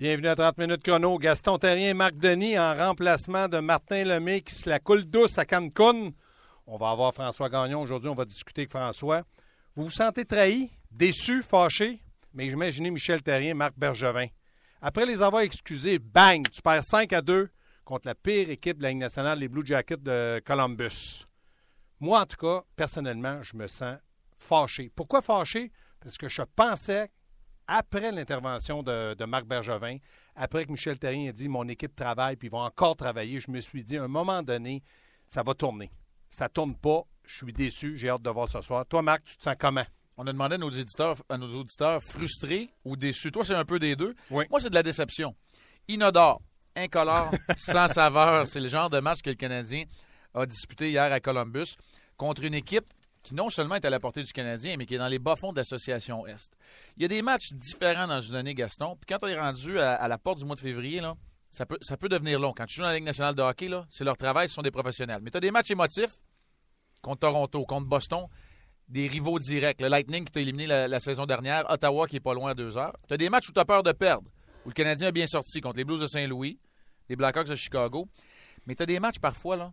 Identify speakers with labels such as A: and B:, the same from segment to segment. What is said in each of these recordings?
A: Bienvenue à 30 minutes chrono. Gaston Terrien, Marc Denis en remplacement de Martin Lemay qui se la coule douce à Cancun. On va avoir François Gagnon aujourd'hui. On va discuter avec François. Vous vous sentez trahi, déçu, fâché? Mais imaginez Michel Terrien, Marc Bergevin. Après les avoir excusés, bang, tu perds 5 à 2 contre la pire équipe de la Ligue nationale, les Blue Jackets de Columbus. Moi, en tout cas, personnellement, je me sens fâché. Pourquoi fâché? Parce que je pensais, après l'intervention de, de, Marc Bergevin, après que Michel Terrien a dit mon équipe travaille puis ils vont encore travailler, je me suis dit à un moment donné, ça va tourner. Ça tourne pas. Je suis déçu. J'ai hâte de voir ce soir. Toi, Marc, tu te sens comment?
B: On a demandé à nos éditeurs, à nos auditeurs frustrés ou déçus. Toi, c'est un peu des deux.
A: Oui.
B: Moi, c'est de la déception. Inodore, incolore, sans saveur. C'est le genre de match que le Canadien a disputé hier à Columbus contre une équipe qui non seulement est à la portée du Canadien, mais qui est dans les bas-fonds de l'Association Est. Il y a des matchs différents dans une année, Gaston. Puis quand on est rendu à, la porte du mois de février, ça peut, devenir long. Quand tu joues dans la Ligue nationale de hockey, c'est leur travail, ce sont des professionnels. Mais tu as des matchs émotifs contre Toronto, contre Boston, des rivaux directs. Le Lightning qui t'a éliminé la, la, saison dernière, Ottawa qui est pas loin à deux heures. Tu as des matchs où tu as peur de perdre, où le Canadien a bien sorti contre les Blues de Saint-Louis, les Blackhawks de Chicago. Mais tu as des matchs parfois, là,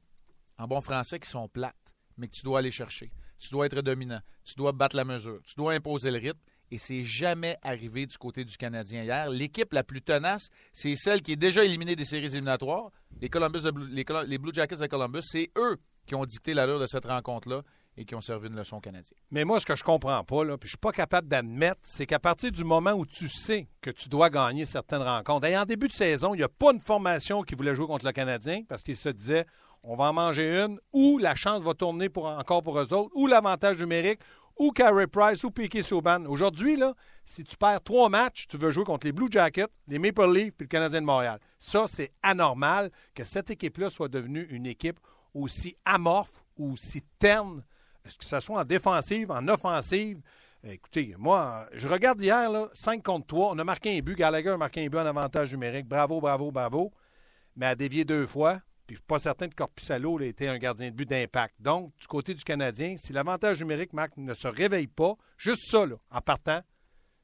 B: en bon français, qui sont plates, mais que tu dois aller chercher. Tu dois être dominant. Tu dois battre la mesure. Tu dois imposer le rythme. Et c'est jamais arrivé du côté du Canadien hier. L'équipe la plus tenace, c'est celle qui est déjà éliminée des séries éliminatoires. Les, Columbus Blue, les, Blue Jackets de Columbus, c'est eux qui ont dicté l'allure de cette rencontre-là et qui ont servi une leçon canadienne.
A: Mais moi, ce que je comprends pas, puis je suis pas capable d'admettre, c'est qu'à partir du moment où tu sais que tu dois gagner certaines rencontres, et en début de saison, il n'y a pas une formation qui voulait jouer contre le Canadien parce qu'il se disait on va en manger une, ou la chance va tourner pour, encore pour eux autres, ou l'avantage numérique, ou Carey Price, ou Piquet Souban. Aujourd'hui, si tu perds trois matchs, tu veux jouer contre les Blue Jackets, les Maple Leafs et le Canadien de Montréal. Ça, c'est anormal que cette équipe-là soit devenue une équipe aussi amorphe ou aussi terne, que ce soit en défensive, en offensive? Écoutez, moi, je regarde hier, là, 5 contre 3, on a marqué un but. Gallagher a marqué un but en avantage numérique. Bravo, bravo, bravo. Mais a dévié deux fois. Puis je suis pas certain que Corpissalo était un gardien de but d'impact. Donc, du côté du Canadien, si l'avantage numérique, Marc, ne se réveille pas, juste ça, là, en partant,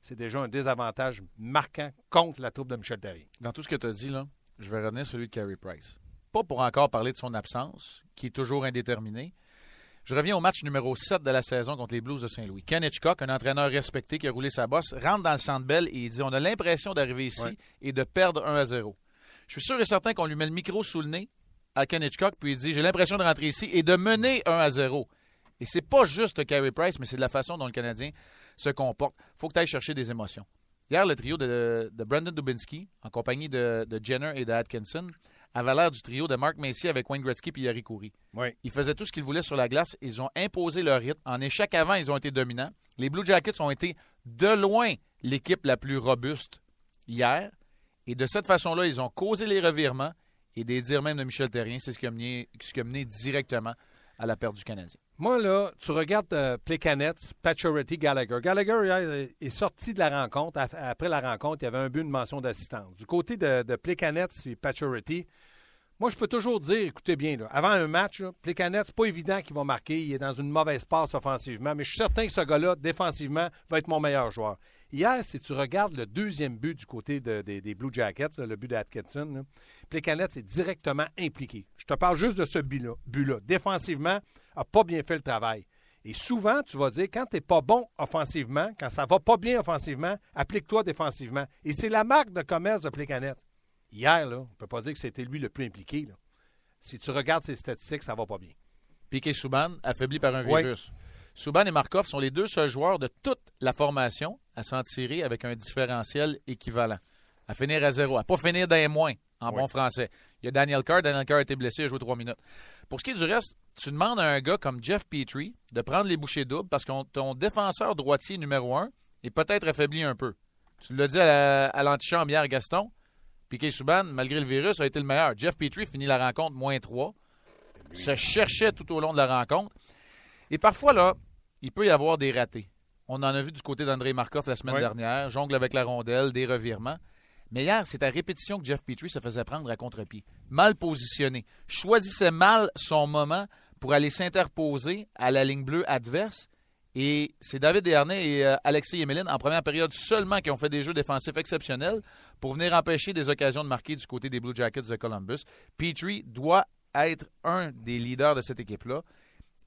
A: c'est déjà un désavantage marquant contre la troupe de Michel Terrier.
B: Dans tout ce que tu as dit, là, je vais revenir celui de Carey Price. Pas pour encore parler de son absence, qui est toujours indéterminée. Je reviens au match numéro 7 de la saison contre les Blues de Saint-Louis. Ken Hitchcock, un entraîneur respecté qui a roulé sa bosse, rentre dans le centre belle et il dit On a l'impression d'arriver ici
A: Ouais.
B: et de perdre 1 à 0. Je suis sûr et certain qu'on lui met le micro sous le nez à Ken Hitchcock, puis il dit J'ai l'impression de rentrer ici et de mener 1 à 0. Et c'est pas juste Carey Price, mais c'est de la façon dont le Canadien se comporte. faut que tu ailles chercher des émotions. Hier, le trio de, de Brandon Dubinsky, en compagnie de, de Jenner et de Atkinson, avait l'air du trio de Mark Macy avec Wayne Gretzky et Yari Coury.
A: Oui.
B: Ils faisaient tout ce qu'ils voulaient sur la glace. Ils ont imposé leur rythme. En échec avant, ils ont été dominants. Les Blue Jackets ont été de loin l'équipe la plus robuste hier. Et de cette façon-là, ils ont causé les revirements. Et des dires même de Michel Terrien, c'est ce qui a mené, ce qui a mené directement à la perte du Canadien.
A: Moi, là, tu regardes euh, Plekanec, Gallagher. Gallagher est sorti de la rencontre. Après la rencontre, il y avait un but, une mention d'assistance. Du côté de, de Plekanec et moi, je peux toujours dire, écoutez bien, là, avant un match, là, Plekanec, c'est pas évident qu'il va marquer. Il est dans une mauvaise passe offensivement, mais je suis certain que ce gars-là, défensivement, va être mon meilleur joueur. Hier, si tu regardes le deuxième but du côté de- des- des Blue Jackets, là, le but d'Atkinson, là, Plekanec est directement impliqué. Je te parle juste de ce but-là. but-là. Défensivement, n'a pas bien fait le travail. Et souvent, tu vas dire, quand tu n'es pas bon offensivement, quand ça va pas bien offensivement, applique-toi défensivement. Et c'est la marque de commerce de Plekanec. Hier, là, on ne peut pas dire que c'était lui le plus impliqué. là. Si tu regardes ses statistiques, ça va pas bien.
B: Piquet Souban, affaibli par un
A: Oui.
B: virus. Souban et Markov sont les deux seuls joueurs de toute la formation à s'en tirer avec un différentiel équivalent. À finir à zéro, à pas finir d'un moins, en
A: Oui.
B: bon français. Il y a Daniel Carr. Daniel Carr a été blessé, il a joué trois minutes. Pour ce qui est du reste, tu demandes à un gars comme Jeff Petrie de prendre les bouchées doubles parce que ton défenseur droitier numéro un est peut-être affaibli un peu. Tu l'as dit à, la- à l'antichambre hier, Gaston. Piquet Souban, malgré le virus, a été le meilleur. Jeff Petrie finit la rencontre moins 3. Se cherchait tout au long de la rencontre. Et parfois, là, il peut y avoir des ratés. On en a vu du côté d'André Markov la semaine dernière, jongle avec la rondelle, des revirements. Mais hier, c'est à répétition que Jeff Petrie se faisait prendre à contre-pied. Mal positionné. Choisissait mal son moment pour aller s'interposer à la ligne bleue adverse Et c'est David Desharnais et euh, Alexis Emeline en première période seulement qui ont fait des jeux défensifs exceptionnels pour venir empêcher des occasions de marquer du côté des Blue Jackets de Columbus. Petrie doit être un des leaders de cette équipe-là.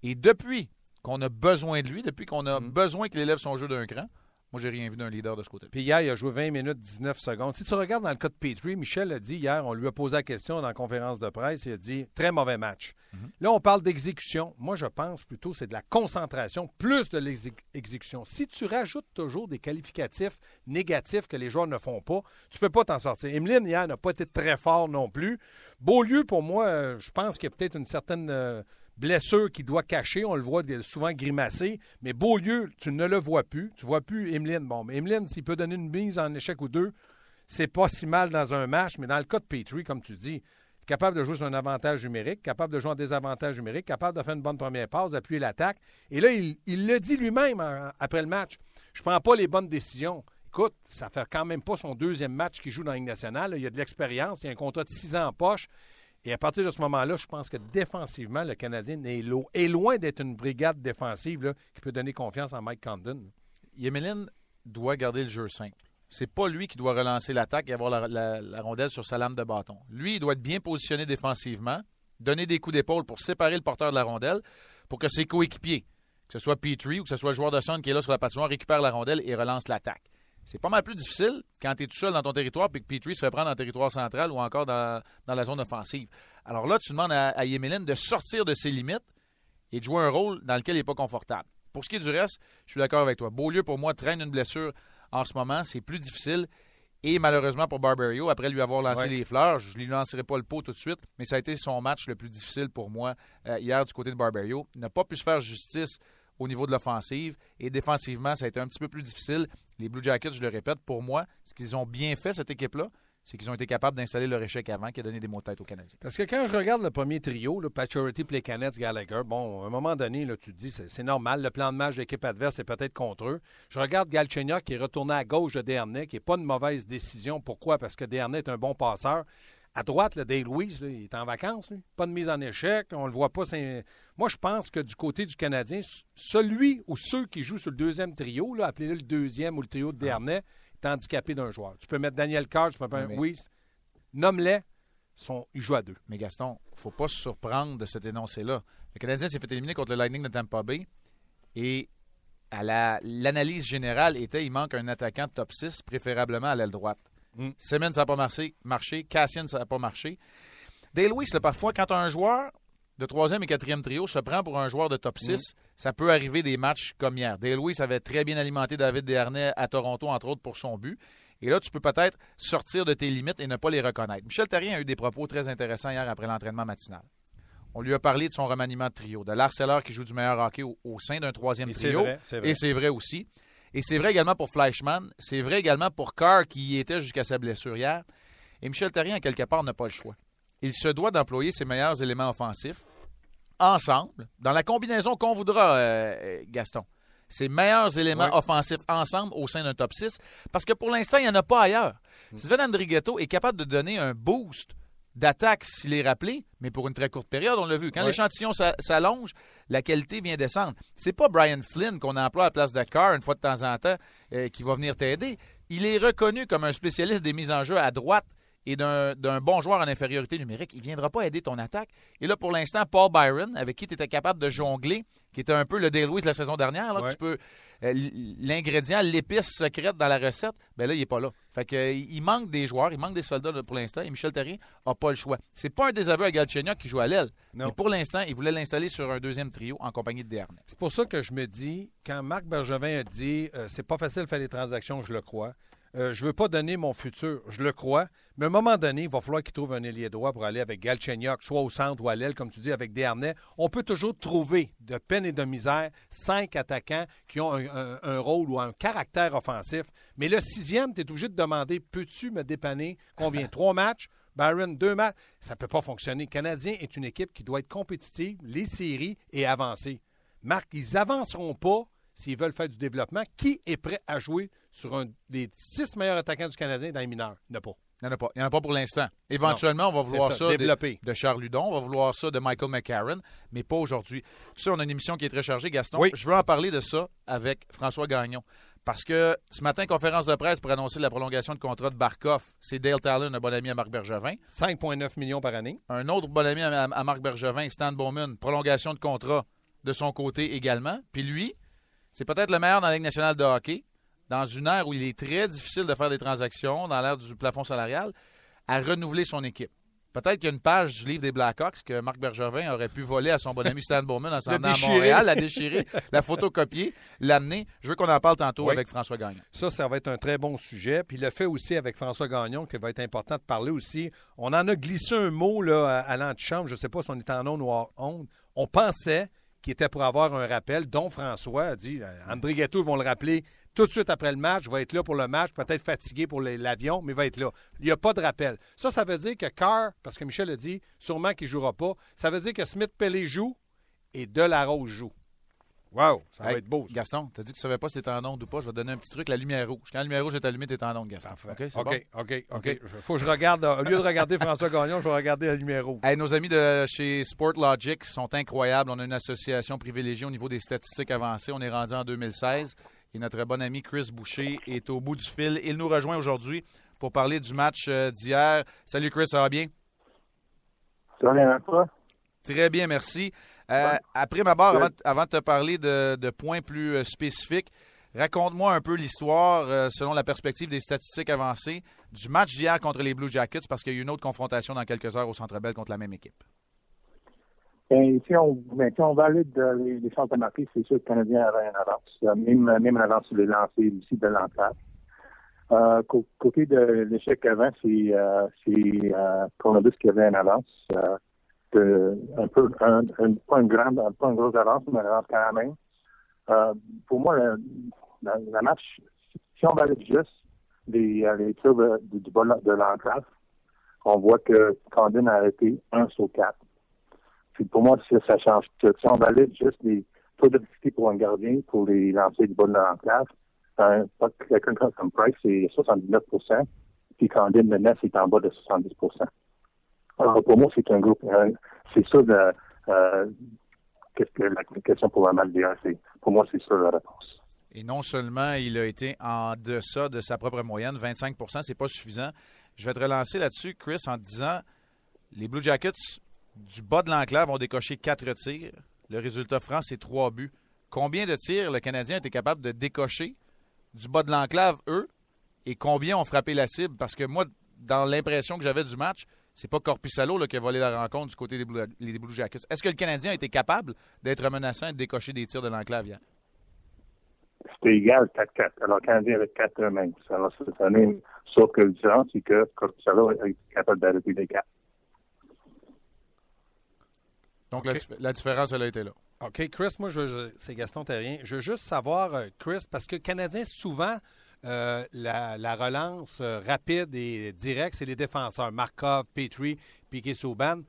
B: Et depuis qu'on a besoin de lui, depuis qu'on a
A: Mm.
B: besoin qu'il élève son jeu d'un cran, moi, j'ai rien vu d'un leader de ce côté-là.
A: Puis hier, il a joué 20 minutes, 19 secondes. Si tu regardes dans le cas de Petrie, Michel a dit hier, on lui a posé la question dans la conférence de presse, il a dit très mauvais match. Là, on parle d'exécution. Moi, je pense plutôt c'est de la concentration plus de l'exécution. Si tu rajoutes toujours des qualificatifs négatifs que les joueurs ne font pas, tu peux pas t'en sortir. Emeline, hier, n'a pas été très fort non plus. Beaulieu, pour moi, euh, je pense qu'il y a peut-être une certaine euh, blessure qu'il doit cacher. On le voit souvent grimacer. Mais Beaulieu, tu ne le vois plus. Tu vois plus Emeline. Bon, mais Emeline, s'il peut donner une mise en échec ou deux, c'est pas si mal dans un match. Mais dans le cas de Petrie, comme tu dis, capable de jouer sur un avantage numérique, capable de jouer en désavantage numérique, capable de faire une bonne première passe, d'appuyer l'attaque. Et là, il, le dit lui-même après le match. Je prends pas les bonnes décisions. Écoute, ça fait quand même pas son deuxième match qu'il joue dans la Ligue nationale. Il y a de l'expérience, il y a un contrat de six ans en poche. Et à partir de ce moment-là, je pense que défensivement, le Canadien est, lo- est loin d'être une brigade défensive qui peut donner confiance à Mike Condon.
B: Yemelin doit garder le jeu simple. C'est pas lui qui doit relancer l'attaque et avoir la rondelle sur sa lame de bâton. Lui, il doit être bien positionné défensivement, donner des coups d'épaule pour séparer le porteur de la rondelle pour que ses coéquipiers, que ce soit Petrie ou que ce soit le joueur de centre qui est là sur la patinoire, récupère la rondelle et relance l'attaque. C'est pas mal plus difficile quand tu es tout seul dans ton territoire puis que Petrie se fait prendre dans le territoire central ou encore dans, dans la zone offensive. Alors là, tu demandes à, à Yemelin de sortir de ses limites et de jouer un rôle dans lequel il n'est pas confortable. Pour ce qui est du reste, je suis d'accord avec toi. Beaulieu, pour moi, traîne une blessure en ce moment. C'est plus difficile. Et malheureusement pour Barbario, après lui avoir lancé
A: Ouais.
B: les fleurs, je ne lui lancerai pas le pot tout de suite, mais ça a été son match le plus difficile pour moi euh, hier du côté de Barbario. Il n'a pas pu se faire justice au niveau de l'offensive et défensivement, ça a été un petit peu plus difficile. Les Blue Jackets, je le répète, pour moi, ce qu'ils ont bien fait, cette équipe-là, c'est qu'ils ont été capables d'installer leur échec avant qui a donné des mots de tête aux Canadiens.
A: Parce que quand je regarde le premier trio, là, Paturity, Plekanec, Gallagher, bon, à un moment donné, là, tu te dis, c'est normal, le plan de match de l'équipe adverse est peut-être contre eux. Je regarde Galchenyuk qui est retourné à gauche de Dernay, qui n'est pas une mauvaise décision. Pourquoi? Parce que Dernay est un bon passeur. À droite, le Dale Louise, il est en vacances. Pas de mise en échec, on le voit pas. Moi, je pense que du côté du Canadien, celui ou ceux qui jouent sur le deuxième trio, là, appelez-le le deuxième ou le trio de Dernay, est handicapé d'un joueur. Tu peux mettre Daniel Carr, tu peux mettre
B: Mais-.
A: Nomme-les, sont- ils jouent à deux.
B: Mais Gaston, faut pas se surprendre de cet énoncé-là. Le Canadien s'est fait éliminer contre le Lightning de Tampa Bay et à la- l'analyse générale était il manque un attaquant de top 6, préférablement à l'aile droite.
A: Mm.
B: Simmons, ça n'a pas marché, marché. Cassian, ça n'a pas marché. Dale Lewis, là, parfois, quand un joueur de troisième et quatrième trio se prend pour un joueur de top 6, ça peut arriver des matchs comme hier. Dale Lewis avait très bien alimenté David Desharnais à Toronto, entre autres, pour son but. Et là, tu peux peut-être sortir de tes limites et ne pas les reconnaître. Michel Therrien a eu des propos très intéressants hier après l'entraînement matinal. On lui a parlé de son remaniement de trio, de l'harceleur qui joue du meilleur hockey au, au sein d'un troisième
A: Et
B: trio.
A: vrai.
B: Et c'est vrai aussi. Et c'est vrai également pour Fleischmann. C'est vrai également pour Carr qui y était jusqu'à sa blessure hier. Et Michel Therrien, en quelque part, n'a pas le choix. Il se doit d'employer ses meilleurs éléments offensifs ensemble, dans la combinaison qu'on voudra, euh, Gaston. Ses meilleurs éléments
A: Ouais.
B: offensifs ensemble au sein d'un top 6, parce que pour l'instant, il n'y en a pas ailleurs.
A: Mm.
B: Sven Andrighetto est capable de donner un boost d'attaque s'il est rappelé, mais pour une très courte période, on l'a vu. Quand
A: Ouais.
B: l'échantillon s'a- s'allonge, la qualité vient descendre. C'est pas Brian Flynn qu'on emploie à la place de Carr une fois de temps en temps euh, qui va venir t'aider. Il est reconnu comme un spécialiste des mises en jeu à droite et d'un bon joueur en infériorité numérique. Il ne viendra pas aider ton attaque. Et là, pour l'instant, Paul Byron, avec qui tu étais capable de jongler, qui était un peu le Lewis de la saison dernière, là, que
A: Ouais.
B: tu peux euh, l'ingrédient, l'épice secrète dans la recette, ben là, il n'est pas là. Fait que, euh, il manque des joueurs, il manque des soldats pour l'instant, et Michel Terrien n'a pas le choix. C'est pas un désaveu à Galchenyuk qui joue à l'aile, mais pour l'instant, il voulait l'installer sur un deuxième trio en compagnie de Dernay.
A: C'est pour ça que je me dis, quand Marc Bergevin a dit euh, c'est pas facile de faire des transactions, je le crois. Euh, je veux pas donner mon futur, je le crois. Mais à un moment donné, il va falloir qu'il trouve un ailier droit pour aller avec Galchenyuk, soit au centre ou à l'aile, comme tu dis, avec Dernay. On peut toujours trouver, de peine et de misère, cinq attaquants qui ont un, un- un rôle ou un caractère offensif. Mais le sixième, tu es obligé de demander peux-tu me dépanner Combien? Trois matchs? Byron, deux matchs? Ça ne peut pas fonctionner. Le Canadien est une équipe qui doit être compétitive, les séries et avancer. Marc, ils avanceront pas s'ils veulent faire du développement. Qui est prêt à jouer sur un des six meilleurs attaquants du Canadien dans les mineurs? Il n'y en a pas.
B: Il n'y en a pas. Il n'y en a pas pour l'instant. Éventuellement, on va vouloir ça, de, Charles Ludon, on va vouloir ça de Michael McCarron, mais pas aujourd'hui. Tu sais, on a une émission qui est très chargée, Gaston.
A: Oui.
B: Je veux en parler de ça avec François Gagnon. Parce que ce matin, conférence de presse pour annoncer la prolongation de contrat de Barkov, c'est Dale Talon, un bon ami à Marc Bergevin.
A: 5,9 millions par année.
B: Un autre bon ami à, Marc Bergevin, Stan Bowman, prolongation de contrat de son côté également. Puis lui, c'est peut-être le meilleur dans la Ligue nationale de hockey, dans une ère où il est très difficile de faire des transactions, dans l'ère du plafond salarial, à renouveler son équipe. Peut-être qu'il y a une page du livre des Blackhawks que Marc Bergevin aurait pu voler à son bon ami Stan Bowman en s'en à Montréal, la déchirer, la photocopier, l'amener. Je veux qu'on en parle tantôt avec François Gagnon.
A: Ça, ça va être un très bon sujet. Puis le fait aussi avec François Gagnon, qui va être important de parler aussi. On en a glissé un mot là, à l'antichambre. Je ne sais pas si on est en onde ou en onde. On pensait qu'il était pour avoir un rappel, dont François a dit, euh, André Ghetto vont le rappeler tout de suite après le match, va être là pour le match, peut-être fatigué pour l'avion, mais va être là. Il n'y a pas de rappel. Ça, ça veut dire que Carr, parce que Michel a dit, sûrement qu'il ne jouera pas, ça veut dire que Smith Pellet joue et Delarose joue. Wow, ça va être beau.
B: Gaston, tu as dit que tu ne savais pas si tu en onde ou pas. Je vais te donner un petit truc, la lumière rouge. Quand la lumière rouge est allumée, tu es en onde, Gaston.
A: OK, OK, OK. OK. faut que je regarde, au lieu de regarder François Gagnon, je vais regarder la lumière rouge.
B: nos amis de chez Sportlogic sont incroyables. On a une association privilégiée au niveau des statistiques avancées. On est rendu en 2016 et notre bon ami Chris Boucher est au bout du fil. Il nous rejoint aujourd'hui pour parler du match euh, d'hier. Salut Chris, ça va bien?
C: Ça va bien, toi?
B: Très bien, merci. Euh, après ma barre, avant, de te parler de, points plus euh, spécifiques, raconte-moi un peu l'histoire, selon la perspective des statistiques avancées, du match d'hier contre les Blue Jackets, parce qu'il y a eu une autre confrontation dans quelques heures au Centre Bell contre la même équipe.
C: Et si on, ben, si on valide les, les chances de marquer, c'est sûr que le Canadien avait une avance. Euh, même, même une avance sur les lancers ici de l'entrave. Euh, côté de l'échec avant, c'est euh, euh, Columbus qui avait une avance. Euh, de, un peu, un, un, pas, une grande, pas une grosse avance, mais une avance quand même. Euh, pour moi, la, match, si on valide juste les, euh, les tirs de, de l'entrave, on voit que Condon a arrêté 1 sur 4 pour moi, ça, change. Si on valide juste les taux de difficulté pour un gardien pour les lancer du bas de l'enclave, quelqu'un comme Price, c'est 79% puis Candide, maintenant, c'est en bas de 70 Alors, pour moi, c'est un groupe, euh, c'est ça de, euh, la question pour la mal pour moi, c'est ça la réponse.
B: Et non seulement il a été en deçà de sa propre moyenne, 25% c'est pas suffisant. Je vais te relancer là-dessus, Chris, en te disant les Blue Jackets du bas de l'enclave ont décoché quatre tirs. Le résultat franc, c'est trois buts. Combien de tirs le Canadien était capable de décocher du bas de l'enclave, eux, et combien ont frappé la cible? Parce que moi, dans l'impression que j'avais du match, c'est pas Corpissalo qui a volé la rencontre du côté des Blue, Jackets. Est-ce que le Canadien a été capable d'être menaçant et de décocher des tirs de l'enclave hier?
C: C'était égal 4-4. Alors, le Canadien avait 4 mêmes. Alors, c'est la même. Sauf que le différence, c'est que Corpissalo est capable d'arrêter des 4.
B: Donc, la, différence, elle a été là.
A: OK, Chris, moi, je, c'est Gaston Terrien. Je veux juste savoir, euh, Chris, parce que Canadien, souvent, euh, la, relance euh, rapide et directe, c'est les défenseurs, Markov, Petrie, Piquet-Souban.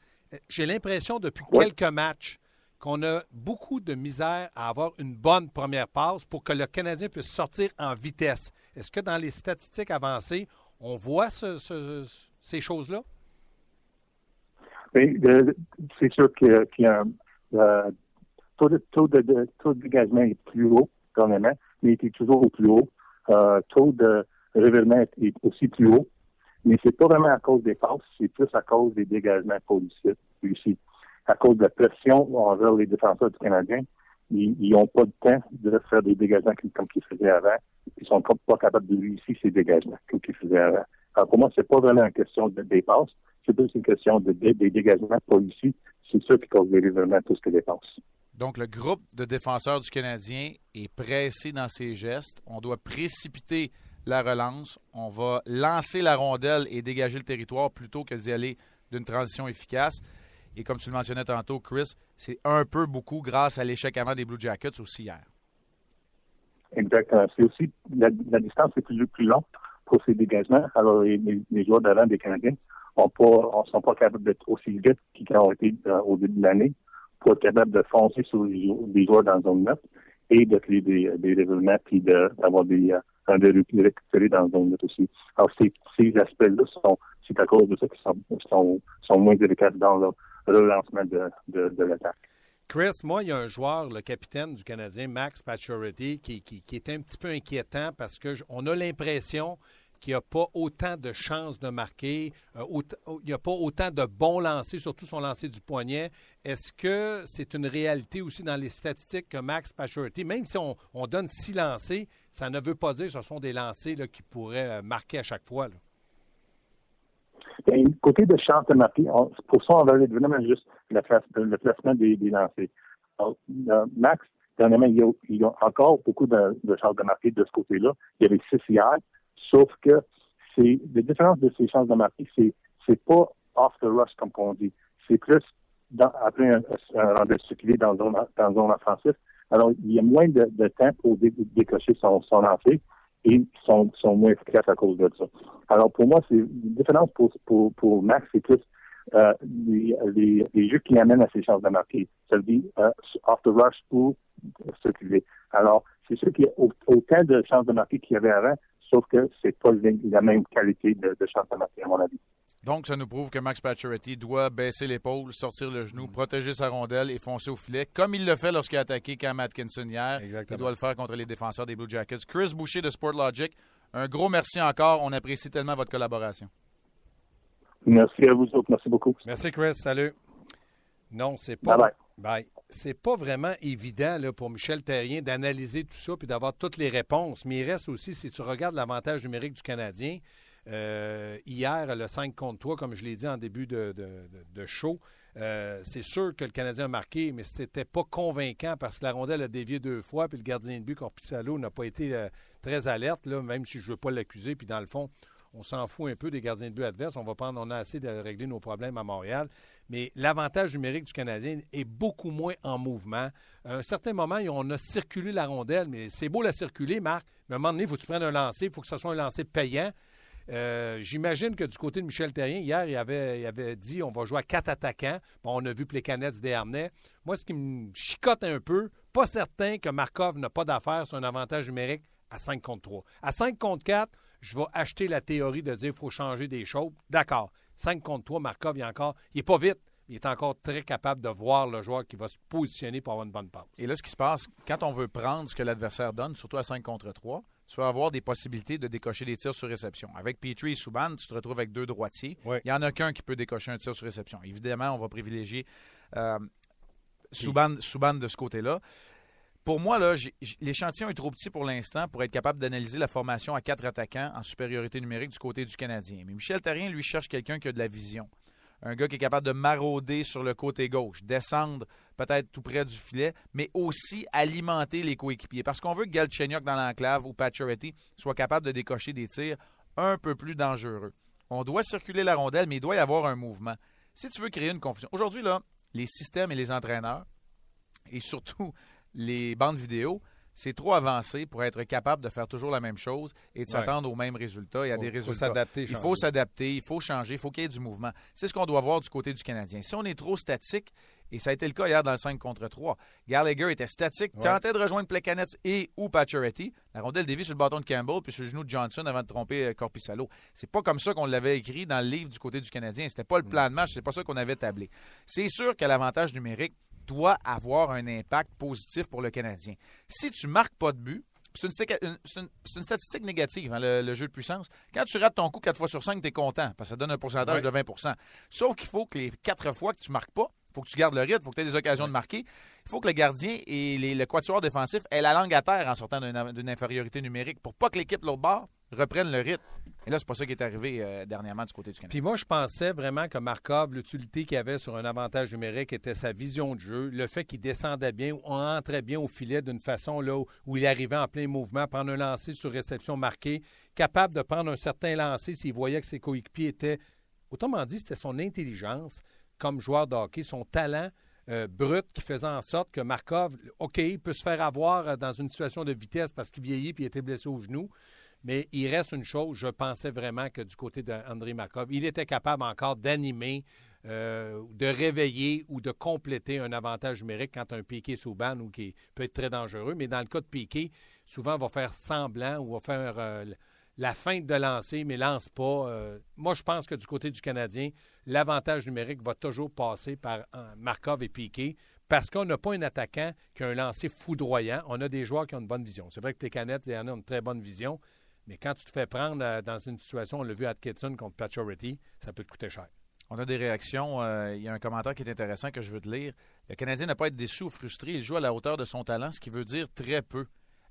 A: J'ai l'impression, depuis quelques matchs, qu'on a beaucoup de misère à avoir une bonne première passe pour que le Canadien puisse sortir en vitesse. Est-ce que dans les statistiques avancées, on voit ces choses-là?
C: c'est sûr un euh, taux, de, taux, de, taux de dégagement est plus haut, quand même, mais il est toujours au plus haut. Euh, taux de révèlement est aussi plus haut. Mais c'est pas vraiment à cause des passes, c'est plus à cause des dégagements réussis. À cause de la pression envers les défenseurs du Canadien, ils n'ont pas de temps de faire des dégagements comme ils faisaient avant. Ils sont pas capables de réussir ces dégagements comme ils faisaient avant. Alors pour moi, c'est pas vraiment une question de, des passes, c'est plus une question de, des dégagements policiers. C'est ça qui cause les tout ce que dépense.
B: Donc, le groupe de défenseurs du Canadien est pressé dans ses gestes. On doit précipiter la relance. On va lancer la rondelle et dégager le territoire plutôt que d'y aller d'une transition efficace. Et comme tu le mentionnais tantôt, Chris, c'est un peu beaucoup grâce à l'échec avant des Blue Jackets aussi hier.
C: Exactement. C'est aussi la, distance est plus, plus longue pour ces dégagements. Alors, les, les joueurs d'avant des Canadiens ne sont pas capables d'être aussi vite qu'ils ont été euh, au début de l'année pour être capables de foncer sur les, joueurs dans zone 9 et de créer des, des puis d'avoir des, de récupérer dans le zone aussi. Alors, ces, ces aspects-là sont, c'est à cause de ça qu'ils sont, sont, moins délicats dans le relancement de, de, l'attaque.
A: Chris, moi, il y a un joueur, le capitaine du Canadien, Max Pacioretty, qui, qui, qui est un petit peu inquiétant parce qu'on a l'impression qu'il n'y a pas autant de chances de marquer, euh, il n'y a pas autant de bons lancers, surtout son lancer du poignet. Est-ce que c'est une réalité aussi dans les statistiques que Max Pacioretty, même si on, donne six lancers, ça ne veut pas dire que ce sont des lancers qui pourraient euh, marquer à chaque fois?
C: Ben, côté de chance de marquer, pour ça, on va aller vraiment juste le, placement des, lancers. Euh, Max, dernièrement, il y, a, encore beaucoup de, de chances de marquer de ce côté-là. Il y avait six hier. Sauf que c'est la différence de ces chances de marquer, c'est c'est pas off the rush comme on dit. C'est plus après un, un rendez circulé dans zone dans zone offensive. Alors il y a moins de, temps pour décocher son, son lancer et sont, sont moins efficaces à cause de ça. Alors pour moi, c'est une différence pour, pour, pour Max, c'est plus euh, les, les, jeux qui amènent à ces chances de marquer. Ça veut dire euh, off the rush ou circuler. Alors, c'est sûr qu'il y a autant de chances de marquer qu'il y avait avant, sauf que c'est pas la même qualité de, de chance à mon avis.
B: Donc, ça nous prouve que Max Pacioretty doit baisser l'épaule, sortir le genou, protéger sa rondelle et foncer au filet, comme il le fait lorsqu'il a attaqué Cam Atkinson hier. Il doit le faire contre les défenseurs des Blue Jackets. Chris Boucher de Sportlogic, un gros merci encore. On apprécie tellement votre collaboration.
C: Merci à vous autres. Merci beaucoup.
A: Merci, Chris. Salut. Non, c'est pas.
C: Bye
A: bye c'est pas vraiment évident pour Michel Terrien d'analyser tout ça puis d'avoir toutes les réponses. Mais il reste aussi, si tu regardes l'avantage numérique du Canadien, euh, hier, le 5 contre 3, comme je l'ai dit en début de, show, euh, c'est sûr que le Canadien a marqué, mais c'était pas convaincant parce que la rondelle a dévié deux fois, puis le gardien de but, Corpissalo, n'a pas été euh, très alerte, même si je ne veux pas l'accuser. Puis dans le fond, on s'en fout un peu des gardiens de but adverses. On va prendre, on a assez de régler nos problèmes à Montréal mais l'avantage numérique du Canadien est beaucoup moins en mouvement. À un certain moment, on a circulé la rondelle, mais c'est beau la circuler, Marc, mais à un moment donné, il faut que tu prennes un lancer, il faut que ce soit un lancer payant. Euh, j'imagine que du côté de Michel Terrien, hier, il avait, dit on va jouer à quatre attaquants. Bon, on a vu Plécanets déharnais. Moi, ce qui me chicote un peu, pas certain que Markov n'a pas d'affaires sur un avantage numérique à 5 contre 3. À 5 contre 4, je vais acheter la théorie de dire qu'il faut changer des choses. D'accord. 5 contre 3, Markov, il est encore, il n'est pas vite, il est encore très capable de voir le joueur qui va se positionner pour avoir une bonne passe.
B: Et là, ce qui se passe, quand on veut prendre ce que l'adversaire donne, surtout à 5 contre 3, tu vas avoir des possibilités de décocher des tirs sur réception. Avec Petrie et Souban, tu te retrouves avec deux droitiers. Il n'y en a qu'un qui peut décocher un tir sur réception. Évidemment, on va privilégier euh, Souban, de ce côté-là. Pour moi, l'échantillon est trop petit pour l'instant pour être capable d'analyser la formation à quatre attaquants en supériorité numérique du côté du Canadien. Mais Michel Therrien, lui, cherche quelqu'un qui a de la vision. Un gars qui est capable de marauder sur le côté gauche, descendre peut-être tout près du filet, mais aussi alimenter les coéquipiers. Parce qu'on veut que Galchenyuk dans l'enclave ou Pacioretty soit capable de décocher des tirs un peu plus dangereux. On doit circuler la rondelle, mais il doit y avoir un mouvement. Si tu veux créer une confusion. Aujourd'hui, là, les systèmes et les entraîneurs, et surtout les bandes vidéo, c'est trop avancé pour être capable de faire toujours la même chose et de s'attendre aux mêmes résultats et à des résultats.
A: il
B: faut s'adapter, il faut changer, il faut qu'il y ait du mouvement. C'est ce qu'on doit voir du côté du Canadien. Si on est trop statique, et ça a été le cas hier dans le 5 contre 3, Gallagher était statique, tentait de rejoindre Plekanec et ou Pacioretty. La rondelle dévie sur le bâton de Campbell puis sur le genou de Johnson avant de tromper euh, Corpissalo. C'est pas comme ça qu'on l'avait écrit dans le livre du côté du Canadien. C'était pas le plan de match, c'est pas ça qu'on avait tablé. C'est sûr qu'à l'avantage numérique, doit avoir un impact positif pour le Canadien. Si tu marques pas de but, c'est une, statistique négative, hein, le, jeu de puissance. Quand tu rates ton coup 4 fois sur 5, tu es content, parce que ça donne un pourcentage de 20% Sauf qu'il faut que les 4 fois que tu marques pas, il faut que tu gardes le rythme, il faut que tu aies des occasions de marquer. Il faut que le gardien et les, le quatuor défensif aient la langue à terre en sortant d'une infériorité numérique pour pas que l'équipe l'autre bord reprenne le rythme. Et là, c'est pas ça qui est arrivé euh, dernièrement du côté du Canada.
A: Puis moi, je pensais vraiment que Markov, l'utilité qu'il avait sur un avantage numérique était sa vision de jeu, le fait qu'il descendait bien ou entrait bien au filet d'une façon là où, il arrivait en plein mouvement, prendre un lancer sur réception marquée, capable de prendre un certain lancer s'il voyait que ses coéquipiers étaient. Autrement dit, c'était son intelligence comme joueur de hockey, son talent. Euh, brut qui faisait en sorte que Markov, OK, il peut se faire avoir euh, dans une situation de vitesse parce qu'il vieillit et était blessé au genou. Mais il reste une chose, je pensais vraiment que du côté d'André Markov, il était capable encore d'animer euh, de réveiller ou de compléter un avantage numérique quand un piqué sous ban ou qui peut être très dangereux. Mais dans le cas de piqué, souvent, on va faire semblant ou va faire euh, la feinte de lancer, mais lance pas. Euh, moi, je pense que du côté du Canadien, l'avantage numérique va toujours passer par Markov et Piqué parce qu'on n'a pas un attaquant qui a un lancer foudroyant. On a des joueurs qui ont une bonne vision. C'est vrai que Plecanet et Anna ont une très bonne vision, mais quand tu te fais prendre dans une situation, on l'a vu à Atkinson contre Paturity, ça peut te coûter cher.
B: On a des réactions. Euh, il y a un commentaire qui est intéressant que je veux te lire. Le Canadien n'a pas été déçu ou frustré. Il joue à la hauteur de son talent, ce qui veut dire très peu.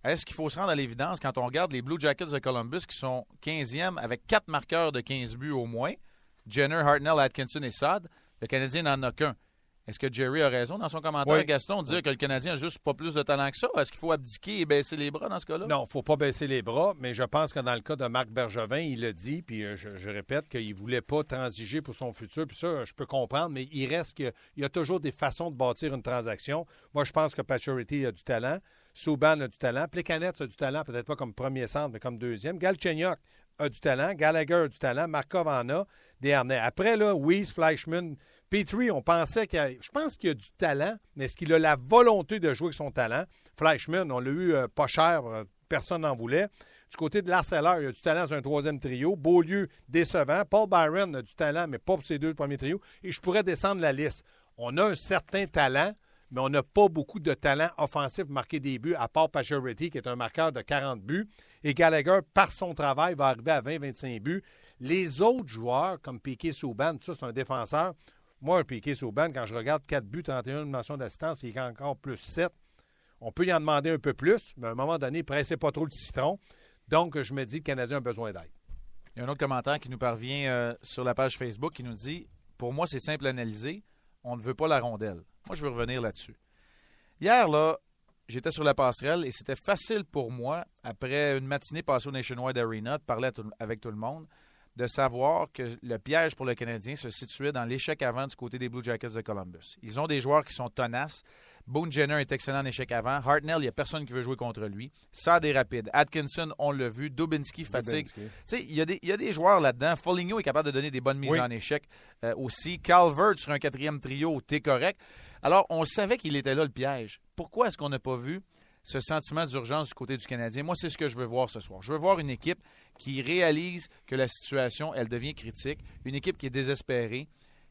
B: Est-ce qu'il faut se rendre à l'évidence quand on regarde les Blue Jackets de Columbus qui sont 15e avec quatre marqueurs de 15 buts au moins, Jenner, Hartnell, Atkinson et Sod, le Canadien n'en a qu'un. Est-ce que Jerry a raison dans son commentaire, Gaston, de dire que le Canadien n'a juste pas plus de talent que ça? Est-ce qu'il faut abdiquer et baisser les bras dans ce cas-là?
A: Non, il ne faut pas baisser les bras, mais je pense que dans le cas de Marc Bergevin, il a dit, puis euh, je, répète qu'il ne voulait pas transiger pour son futur, puis ça, je peux comprendre, mais il reste qu'il y a toujours des façons de bâtir une transaction. Moi, je pense que Paturity a du talent, Souban a du talent, Plekanec a du talent, peut-être pas comme premier centre, mais comme deuxième. Galchenyuk a du talent, Gallagher a du talent, Markov en a, Desharnais. Après, là, Weiss, Fleischmann, Petrie, on pensait qu'il a, je pense qu'il a du talent, mais est-ce qu'il a la volonté de jouer avec son talent? Fleischmann, on l'a eu euh, pas cher, euh, personne n'en voulait. Du côté de l'Arcelor, il a du talent sur un troisième trio. Beaulieu, décevant. Paul Byron a du talent, mais pas pour ses deux premiers trios. Et je pourrais descendre la liste. On a un certain talent, mais on n'a pas beaucoup de talent offensif marqué des buts, à part Pacioretty, qui est un marqueur de 40 buts. Et Gallagher, par son travail, va arriver à 20-25 buts. Les autres joueurs, comme Piquet Souban, ça, c'est un défenseur, moi, un Piqué Souban, quand je regarde 4 buts, 31 mentions d'assistance, il a encore plus 7. On peut y en demander un peu plus, mais à un moment donné, pressez pas trop le citron. Donc, je me dis que le Canadien a besoin d'aide.
B: Il y a un autre commentaire qui nous parvient euh, sur la page Facebook qui nous dit Pour moi, c'est simple à analyser. On ne veut pas la rondelle. Moi, je veux revenir là-dessus. Hier, là, j'étais sur la passerelle et c'était facile pour moi, après une matinée passée au Nationwide Arena, de parler avec tout le monde de savoir que le piège pour le Canadien se situait dans l'échec avant du côté des Blue Jackets de Columbus. Ils ont des joueurs qui sont tenaces. Boone Jenner est excellent en échec avant. Hartnell, il n'y a personne qui veut jouer contre lui. Ça des rapides. Atkinson, on l'a vu. Dubinski fatigue. Il y, a des, y a des joueurs là-dedans. Foligno est capable de donner des bonnes mises en échec euh, aussi. Calvert sur un quatrième trio, t'es correct. Alors, on savait qu'il était là le piège. Pourquoi est-ce qu'on n'a pas vu ce sentiment d'urgence du côté du Canadien? Moi, c'est ce que je veux voir ce soir. Je veux voir une équipe qui réalise que la situation, elle devient critique, une équipe qui est désespérée,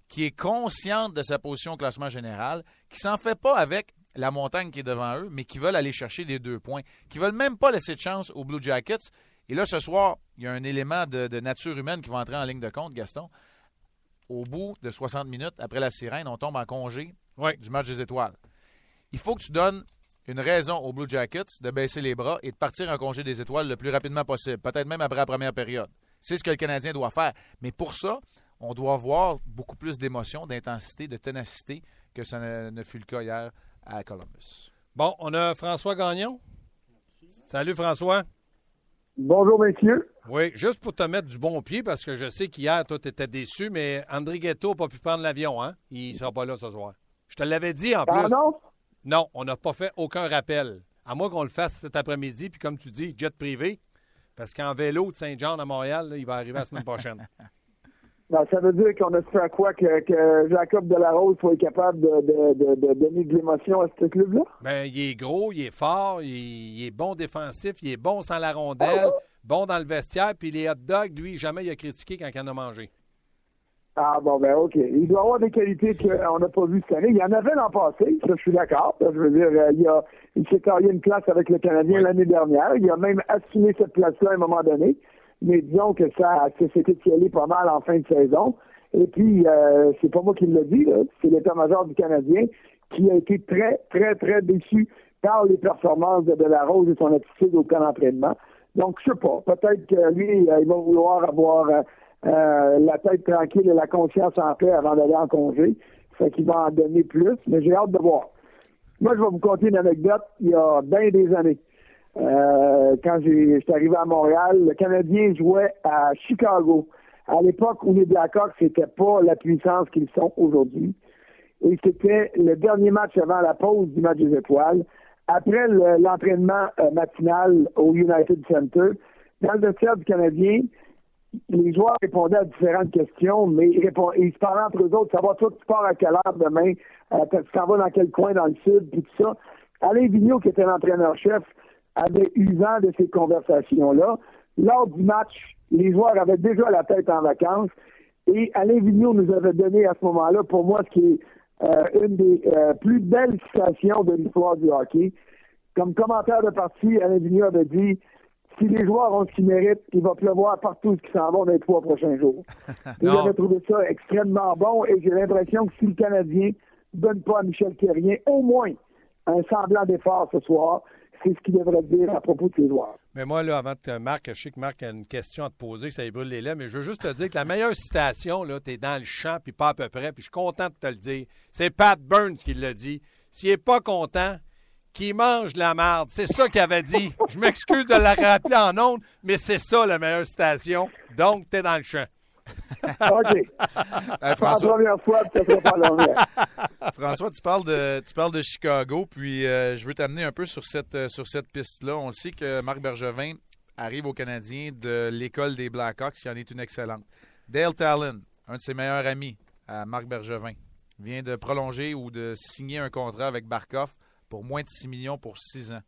B: qui est consciente de sa position au classement général, qui s'en fait pas avec la montagne qui est devant eux, mais qui veulent aller chercher les deux points, qui veulent même pas laisser de chance aux Blue Jackets. Et là, ce soir, il y a un élément de, nature humaine qui va entrer en ligne de compte, Gaston. Au bout de 60 minutes, après la sirène, on tombe en congé du match des étoiles. Il faut que tu donnes une raison aux Blue Jackets de baisser les bras et de partir en congé des étoiles le plus rapidement possible, peut-être même après la première période. C'est ce que le Canadien doit faire. Mais pour ça, on doit voir beaucoup plus d'émotion, d'intensité, de ténacité que ça ne, fut le cas hier à Columbus.
A: Bon, on a François Gagnon. Salut François.
D: Bonjour messieurs.
A: Oui, juste pour te mettre du bon pied, parce que je sais qu'hier, toi, tu étais déçu, mais André Ghetto n'a pas pu prendre l'avion, hein? Il ne sera pas là ce soir. Je te l'avais dit en plus.
D: Non?
A: On n'a pas fait aucun rappel. À moins qu'on le fasse cet après-midi, puis comme tu dis, jet privé. Parce qu'en vélo de Saint-Jean à Montréal, il va arriver la semaine prochaine.
D: ça veut dire qu'on a fait à quoi que, Jacob Delarose soit capable de, donner de l'émotion à ce club-là?
A: Bien, il est gros, il est fort, il, est bon défensif, il est bon sans la rondelle, bon dans le vestiaire, puis les hot dogs, lui, jamais il a critiqué quand il en a mangé.
D: Ah bon ben ok. Il doit avoir des qualités qu'on n'a pas vues cette année. Il y en avait l'an passé, ça je suis d'accord. Je veux dire, euh, il, a, il s'est carré une place avec le Canadien l'année dernière. Il a même assumé cette place-là à un moment donné. Mais disons que ça, ça s'est étiolé pas mal en fin de saison. Et puis, euh, c'est pas moi qui le dis, c'est l'état-major du Canadien qui a été très, très, très déçu par les performances de Delarose et son attitude au camp d'entraînement. Donc, je sais pas. Peut-être que lui, euh, il va vouloir avoir euh, la tête tranquille et la conscience en paix avant d'aller en congé. Fait qu'il va en donner plus, mais j'ai hâte de voir. Moi, je vais vous conter une anecdote. Il y a bien des années, euh, quand j'étais arrivé à Montréal, le Canadien jouait à Chicago. À l'époque où les Blackhawks n'étaient pas la puissance qu'ils sont aujourd'hui. Et c'était le dernier match avant la pause du match des étoiles. Après l'entraînement euh, matinal au United Center, dans le vestiaire du Canadien, les joueurs répondaient à différentes questions, mais ils, ils se parlaient entre eux autres, savoir toi tu pars à quelle heure demain, euh, tu t'en vas dans quel coin dans le sud, puis tout ça. Alain Vigneault, qui était l'entraîneur-chef, avait eu vent de ces conversations-là. Lors du match, les joueurs avaient déjà la tête en vacances, et Alain Vigneault nous avait donné à ce moment-là, pour moi, ce qui est euh, une des euh, plus belles citations de l'histoire du hockey. Comme commentaire de partie, Alain Vigneault avait dit si les joueurs ont ce qu'ils méritent, il va pleuvoir partout ce qui s'en va dans les trois prochains jours. J'avais trouvé ça extrêmement bon et j'ai l'impression que si le Canadien ne donne pas à Michel Terrien au moins un semblant d'effort ce soir, c'est ce qu'il devrait dire à propos de ses joueurs.
A: Mais moi, là, avant de Marc, je sais que Marc a une question à te poser, que ça lui brûle les lèvres, mais je veux juste te dire que la meilleure citation, là, t'es dans le champ, puis pas à peu près, puis je suis content de te le dire. C'est Pat Burns qui l'a dit. S'il n'est pas content, qui mange de la merde. C'est ça qu'il avait dit. Je m'excuse de la rappeler en ondes, mais c'est ça la meilleure citation. Donc, t'es dans le champ.
D: OK. François...
E: François, tu parles de, tu parles de Chicago, puis euh, je veux t'amener un peu sur cette, euh, sur cette piste-là. On le sait que Marc Bergevin arrive au Canadien de l'école des Blackhawks, qui en est une excellente. Dale Talon, un de ses meilleurs amis à Marc Bergevin, vient de prolonger ou de signer un contrat avec Barkov pour moins de 6 millions pour 6 ans.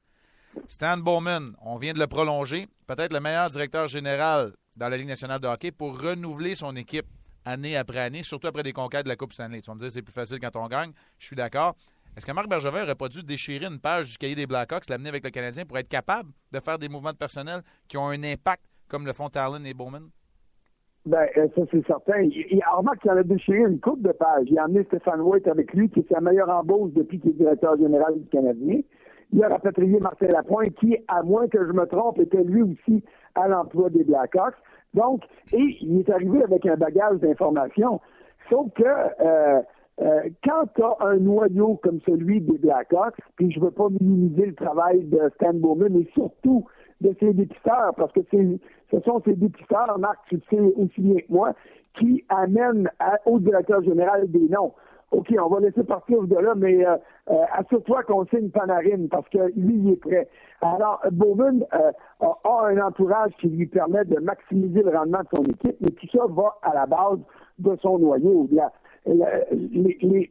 E: Stan Bowman, on vient de le prolonger, peut-être le meilleur directeur général dans la Ligue nationale de hockey pour renouveler son équipe année après année, surtout après des conquêtes de la Coupe Stanley. Tu vas me dire c'est plus facile quand on gagne. Je suis d'accord. Est-ce que Marc Bergevin n'aurait pas dû déchirer une page du cahier des Blackhawks, l'amener avec le Canadien pour être capable de faire des mouvements de personnel qui ont un impact comme le font Talon et Bowman?
D: Ben, euh, ça, c'est certain. Il, remarque qu'il en a déchiré une coupe de pages. Il a amené Stéphane White avec lui, qui est sa meilleure embauche depuis qu'il est directeur général du Canadien. Il a rapatrié Marcel Lapointe, qui, à moins que je me trompe, était lui aussi à l'emploi des Blackhawks. Donc, et il est arrivé avec un bagage d'informations. Sauf que euh, euh, quand tu as un noyau comme celui des Blackhawks, puis je veux pas minimiser le travail de Stan Bowman, mais surtout de ses dépisteurs, parce que ce sont ces dépisteurs, Marc, tu le sais aussi bien que moi, qui amènent au directeur général des noms. OK, on va laisser partir de là, mais euh, euh, assure-toi qu'on signe Panarin parce que lui, il est prêt. Alors, Bowman euh, a un entourage qui lui permet de maximiser le rendement de son équipe, mais tout ça va à la base de son noyau. les, les,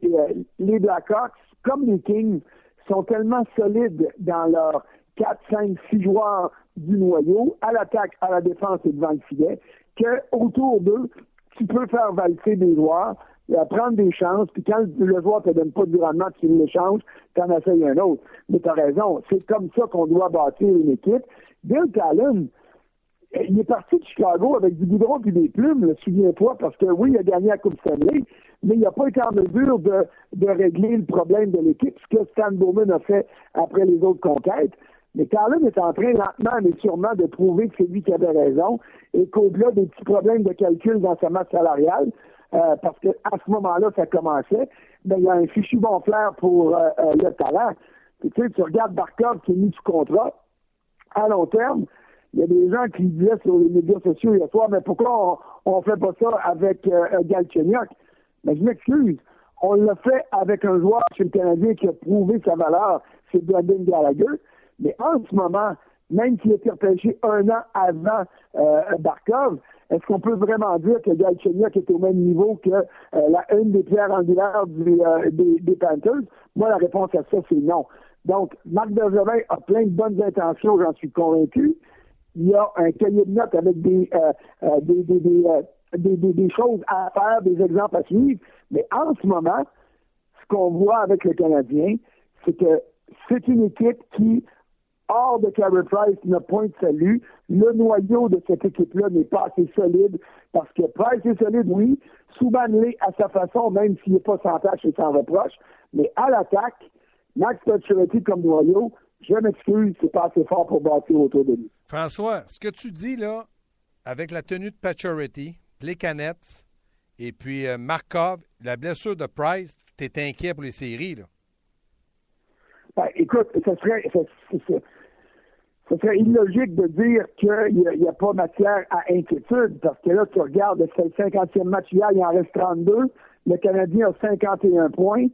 D: les Blackhawks, comme les Kings, sont tellement solides dans leurs 4, 5, 6 joueurs du noyau, à l'attaque, à la défense et devant le filet, qu'autour d'eux, tu peux faire valser des joueurs, prendre des chances, puis quand le joueur te donne pas du rendement, tu l'échanges, tu en essayes un autre. Mais tu as raison, c'est comme ça qu'on doit bâtir une équipe. Bill Talon, il est parti de Chicago avec du goudron et des plumes, le souviens-toi, parce que oui, il a gagné la Coupe Stanley, mais il n'a pas été en mesure de régler le problème de l'équipe, ce que Stan Bowman a fait après les autres conquêtes. Mais Carlin est en train lentement mais sûrement de prouver que c'est lui qui avait raison et qu'au-delà des petits problèmes de calcul dans sa masse salariale, euh, parce qu'à ce moment-là, ça commençait, ben, il y a un fichu bon flair pour euh, euh, le talent. tu sais, tu regardes Barkov qui est mis sous contrat à long terme. Il y a des gens qui disaient sur les médias sociaux hier soir, mais pourquoi on ne fait pas ça avec Galchenyuk? Mais je m'excuse. On l'a fait avec un joueur chez le Canadien qui a prouvé sa valeur, c'est Brendan Gallagher. Mais en ce moment, même s'il été repêché un an avant euh, Barkov, est-ce qu'on peut vraiment dire que Galchenyuk est au même niveau que euh, la une des pierres angulaires euh, des, Panthers? Moi, la réponse à ça, c'est non. Donc, Marc Bergevin a plein de bonnes intentions, j'en suis convaincu. Il y a un cahier de notes avec des, euh, des, des, des, choses à faire, des exemples à suivre. Mais en ce moment, ce qu'on voit avec le Canadien, c'est que c'est une équipe qui hors de Carey Price n'a point de salut. Le noyau de cette équipe-là n'est pas assez solide parce que Price est solide, oui. Souban l'est à sa façon, même s'il n'est pas sans tâche et sans reproche. Mais à l'attaque, Max Pacioretty comme noyau, je m'excuse, c'est pas assez fort pour bâtir autour de lui.
A: François, ce que tu dis là, avec la tenue de Pacioretty, les canettes, et puis euh, Markov, la blessure de Price, t'es inquiet pour les séries, là?
D: Ben, écoute, ce serait, ce serait illogique de dire qu'il n'y a, pas matière à inquiétude, parce que là, tu regardes, c'est le 50e match hier, il en reste 32. Le Canadien a 51 points.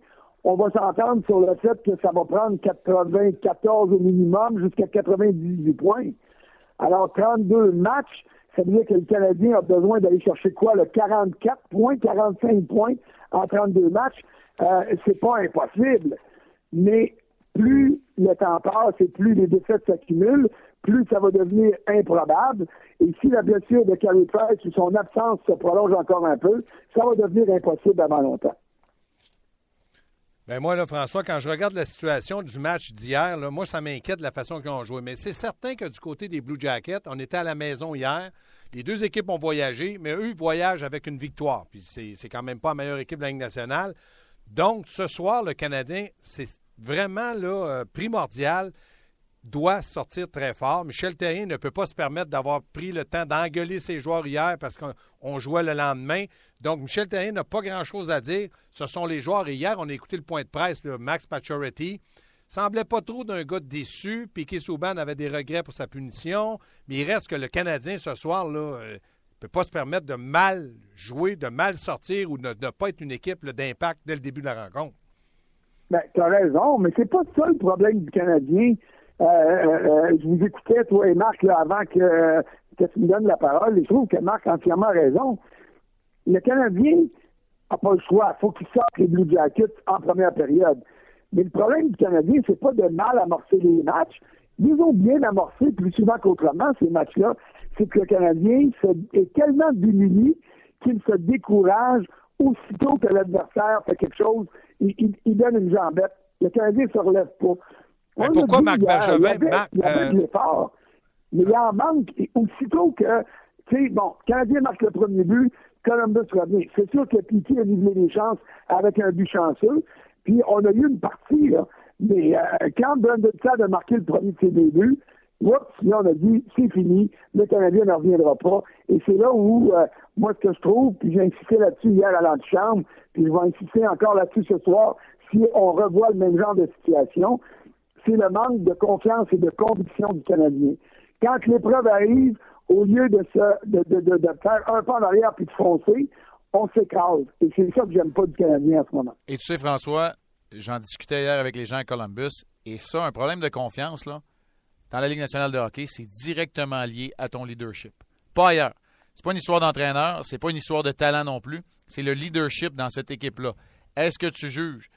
D: On va s'entendre sur le fait que ça va prendre 94 au minimum jusqu'à 98 points. Alors, 32 matchs, ça veut dire que le Canadien a besoin d'aller chercher quoi, le 44 points, 45 points en 32 matchs? Euh, c'est pas impossible. Mais plus le temps passe et plus les défaites s'accumulent, plus ça va devenir improbable. Et si la blessure de Carey Price ou son absence se prolonge encore un peu, ça va devenir impossible avant longtemps.
A: Ben moi, là, François, quand je regarde la situation du match d'hier, moi, ça m'inquiète de la façon qu'ils ont joué. Mais c'est certain que du côté des Blue Jackets, on était à la maison hier. Les deux équipes ont voyagé, mais eux voyagent avec une victoire. Puis c'est quand même pas la meilleure équipe de la Ligue nationale. Donc, ce soir, le Canadien, c'est vraiment là, euh, primordial doit sortir très fort. Michel Terrien ne peut pas se permettre d'avoir pris le temps d'engueuler ses joueurs hier parce qu'on jouait le lendemain. Donc, Michel Terrien n'a pas grand-chose à dire. Ce sont les joueurs. Hier, on a écouté le point de presse, là, Max Pacioretty. Semblait pas trop d'un gars déçu. Piquet Souban avait des regrets pour sa punition. Mais il reste que le Canadien, ce soir, là, ne euh, peut pas se permettre de mal jouer, de mal sortir ou de ne pas être une équipe d'impact dès le début de la rencontre.
D: Ben, tu as raison, mais c'est pas ça le problème du Canadien. Euh, euh, je vous écoutais, toi et Marc, avant que, tu me donnes la parole, et je trouve que Marc a entièrement raison. Le Canadien n'a pas le choix. Il faut qu'il sorte les Blue Jackets en première période. Mais le problème du Canadien, c'est pas de mal amorcer les matchs. Ils ont bien amorcé plus souvent qu'autrement, ces matchs-là. C'est que le Canadien est tellement démuni qu'il se décourage aussitôt que l'adversaire fait quelque chose. Il, donne une jambette. Le Canadien ne se relève pas.
A: Mais pourquoi Marc Bergevin?
D: Il y avait, de l'effort. Mais il en manque aussitôt que, tu sais, bon, le Canadien marque le premier but, Columbus revient. C'est sûr que Piquet a nivelé les chances avec un but chanceux. Puis on a eu une partie, là. Mais euh, quand Brandon Sadd a marqué le premier de ses débuts, oups, là, on a dit, c'est fini, le Canadien ne reviendra pas. Et c'est là où, euh, moi, ce que je trouve, puis j'ai insisté là-dessus hier à l'antichambre, puis je vais insister encore là-dessus ce soir, si on revoit le même genre de situation, c'est le manque de confiance et de conviction du Canadien. Quand l'épreuve arrive, au lieu de, se, de, de, de, faire un pas en arrière puis de foncer, on s'écrase. Et c'est ça que j'aime pas du Canadien en ce moment.
B: Et tu sais, François, j'en discutais hier avec les gens à Columbus, et ça, un problème de confiance, là, dans la Ligue nationale de hockey, c'est directement lié à ton leadership. Pas ailleurs. C'est pas une histoire d'entraîneur, c'est pas une histoire de talent non plus, c'est le leadership dans cette équipe-là. Est-ce que tu juges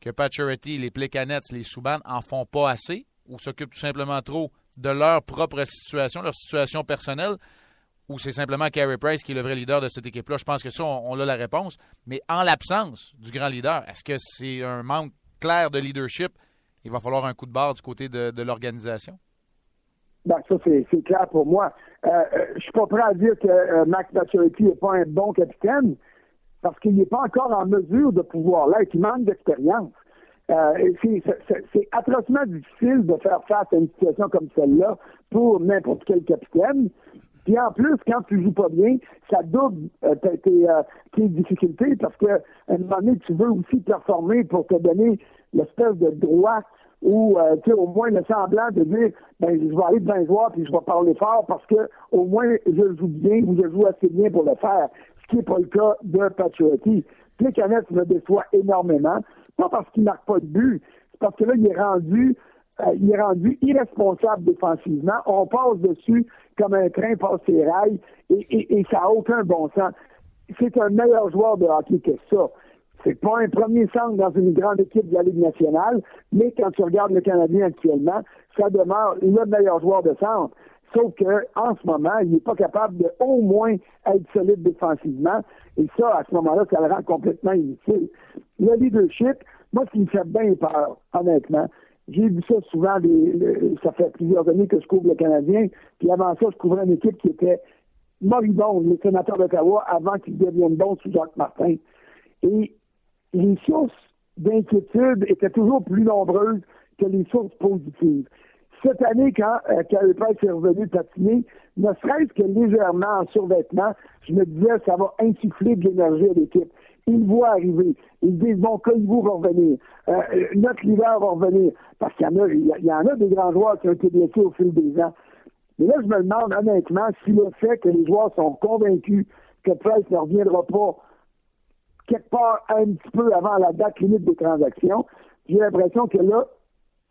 B: que Pacioretty, les Plekanets, les Souban en font pas assez ou s'occupent tout simplement trop de leur propre situation, leur situation personnelle, ou c'est simplement Carey Price qui est le vrai leader de cette équipe-là? Je pense que ça, on, a la réponse. Mais en l'absence du grand leader, est-ce que c'est un manque clair de leadership? Il va falloir un coup de barre du côté de, l'organisation?
D: Ben, ça, c'est clair pour moi. Euh, euh, je suis pas prêt à dire que euh, Max Maturity n'est pas un bon capitaine parce qu'il n'est pas encore en mesure de pouvoir l'être. Il manque d'expérience. Euh, c'est atrocement difficile de faire face à une situation comme celle-là pour n'importe quel capitaine. Puis en plus, quand tu joues pas bien, ça double euh, tes, euh, difficultés parce que un moment donné, tu veux aussi performer pour te donner l'espèce de droit ou euh, au moins le semblant de dire ben je vais aller devant les joueurs puis je vais parler fort parce que au moins je joue bien ou je joue assez bien pour le faire. Ce qui n'est pas le cas de Patriotti. Canettes me déçoit énormément. Pas parce qu'il marque pas de but, c'est parce que là, il est rendu euh, il est rendu irresponsable défensivement. On passe dessus comme un train passe ses rails et, ça n'a aucun bon sens. C'est un meilleur joueur de hockey que ça. C'est pas un premier centre dans une grande équipe de la Ligue nationale, mais quand tu regardes le Canadien actuellement, ça demeure le meilleur joueur de centre. Sauf qu'en ce moment, il n'est pas capable de au moins être solide défensivement. Et ça, à ce moment-là, ça le rend complètement inutile. Le leadership, moi, ce qui me fait bien peur, honnêtement, j'ai vu ça souvent, ça fait plusieurs années que je couvre le Canadien, puis avant ça, je couvrais une équipe qui était moribonde, les sénateurs d'Ottawa, avant qu'ils deviennent bons sous Jacques Martin. Et les sources d'inquiétude étaient toujours plus nombreuses que les sources positives cette année, quand euh, est revenu patiner, ne serait-ce que légèrement en survêtement, je me disais, ça va insuffler de l'énergie à l'équipe. Ils voient arriver. Ils disent, bon, vous va revenir. Euh, notre leader va revenir. Parce qu'il y en a, il y en a des grands joueurs qui ont été blessés au fil des ans. Mais là, je me demande honnêtement si le fait que les joueurs sont convaincus que Price ne reviendra pas quelque part un petit peu avant la date limite des transactions, j'ai l'impression que là,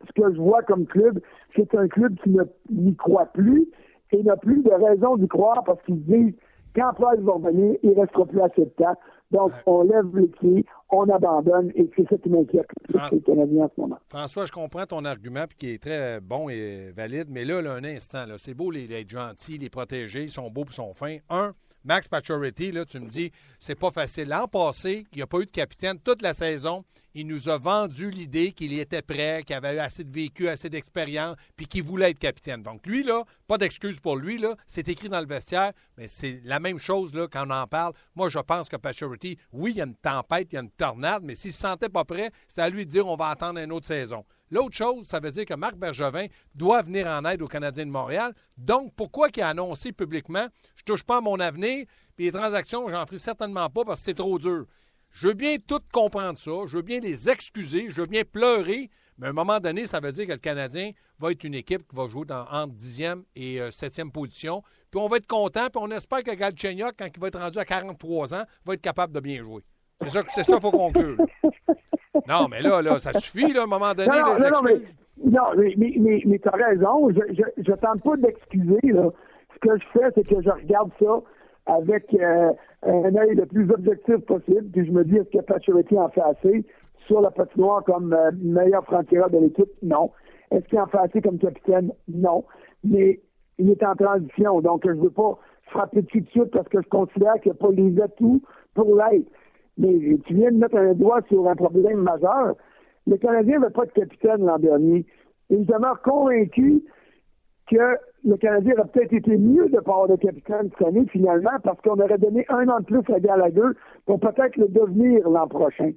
D: ce que je vois comme club, c'est un club qui n'y croit plus Et n'a plus de raison d'y croire parce qu'ils disent quand Price va revenir, il ne restera plus assez de temps. Donc, on lève les pieds, on abandonne, et c'est ça qui m'inquiète les Canadiens en ce moment.
A: François, je comprends ton argument, puis qui est très bon et valide, mais là, là un instant, là, c'est beau les, les être gentils, les protéger, ils sont beaux pour sont fins. Un, Max Pacioretty, là, tu me dis, c'est pas facile. L'an passé, il n'y a pas eu de capitaine toute la saison. Il nous a vendu l'idée qu'il était prêt, qu'il avait eu assez de vécu, assez d'expérience, puis qu'il voulait être capitaine. Donc lui, là, pas d'excuse pour lui, c'est écrit dans le vestiaire, mais c'est la même chose là, quand on en parle. Moi, je pense que Pacioretty, oui, il y a une tempête, il y a une tornade, mais s'il se sentait pas prêt, c'est à lui de dire on va attendre une autre saison. L'autre chose, ça veut dire que Marc Bergevin doit venir en aide aux Canadiens de Montréal. Donc, pourquoi qu'il a annoncé publiquement je touche pas à mon avenir, puis les transactions, j'en ferai certainement pas parce que c'est trop dur. Je veux bien tout comprendre ça, je veux bien les excuser, je veux bien pleurer, mais à un moment donné, ça veut dire que le Canadien va être une équipe qui va jouer dans, entre 10e et 7e euh, position. Puis on va être content, puis on espère que Galchenyuk, quand il va être rendu à 43 ans, va être capable de bien jouer. C'est ça qu'il faut conclure. Non, mais là, là, ça suffit, là, à un moment donné.
D: Non, non, non, mais, non, mais, mais, mais, tu as raison. Je, je, tente pas d'excuser. Ce que je fais, c'est que je regarde ça avec euh, un œil le plus objectif possible. Puis je me dis, est-ce que Pacioretty en fait assez sur la patinoire comme euh, meilleur franc-tireur de l'équipe? Non. Est-ce qu'il en fait assez comme capitaine? Non. Mais il est en transition. Donc, je ne veux pas frapper dessus de suite parce que je considère qu'il n'y a pas les atouts pour l'être. Mais tu viens de mettre un doigt sur un problème majeur. Le Canadien n'avait pas de capitaine l'an dernier. Il demeure convaincu que le Canadien aurait peut-être été mieux de pas avoir de capitaine cette année, finalement, parce qu'on aurait donné un an de plus à Gallagher pour peut-être le devenir l'an prochain.